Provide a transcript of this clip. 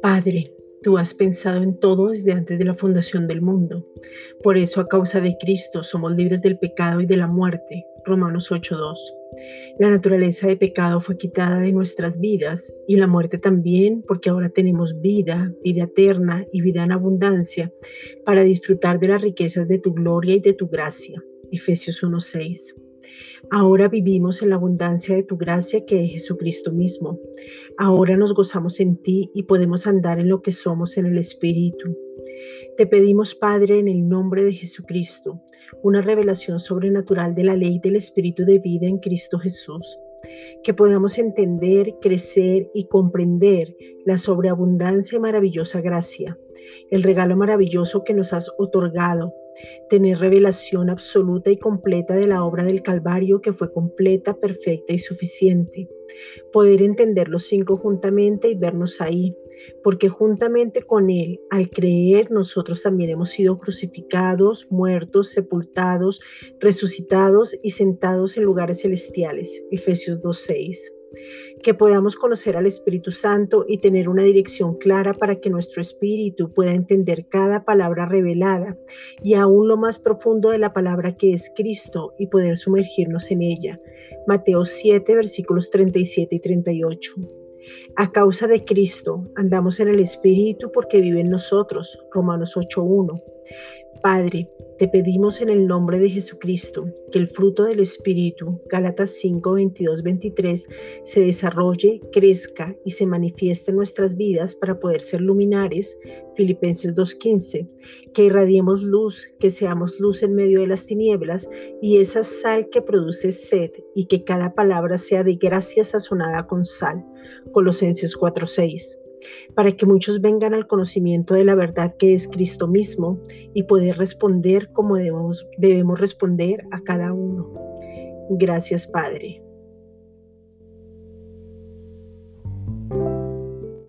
Padre, tú has pensado en todo desde antes de la fundación del mundo. Por eso, a causa de Cristo, somos libres del pecado y de la muerte. Romanos 8:2. La naturaleza de pecado fue quitada de nuestras vidas y la muerte también, porque ahora tenemos vida, vida eterna y vida en abundancia para disfrutar de las riquezas de tu gloria y de tu gracia. Efesios 1:6. Ahora vivimos en la abundancia de tu gracia que es Jesucristo mismo. Ahora nos gozamos en ti y podemos andar en lo que somos en el Espíritu. Te pedimos, Padre, en el nombre de Jesucristo, una revelación sobrenatural de la ley del Espíritu de vida en Cristo Jesús que podamos entender, crecer y comprender la sobreabundancia y maravillosa gracia, el regalo maravilloso que nos has otorgado, tener revelación absoluta y completa de la obra del Calvario que fue completa, perfecta y suficiente, poder entender los cinco juntamente y vernos ahí, porque juntamente con Él, al creer, nosotros también hemos sido crucificados, muertos, sepultados, resucitados y sentados en lugares celestiales. Efesios 2.6 que podamos conocer al Espíritu Santo y tener una dirección clara para que nuestro espíritu pueda entender cada palabra revelada y aún lo más profundo de la palabra que es Cristo y poder sumergirnos en ella. Mateo 7, versículos 37 y 38. A causa de Cristo andamos en el Espíritu porque vive en nosotros. Romanos 8.1. Padre, te pedimos en el nombre de Jesucristo que el fruto del Espíritu, Gálatas 5, 22, 23, se desarrolle, crezca y se manifieste en nuestras vidas para poder ser luminares, Filipenses 2.15, que irradiemos luz, que seamos luz en medio de las tinieblas y esa sal que produce sed y que cada palabra sea de gracia sazonada con sal, Colosenses 4.6 para que muchos vengan al conocimiento de la verdad que es Cristo mismo y poder responder como debemos, debemos responder a cada uno. Gracias, Padre.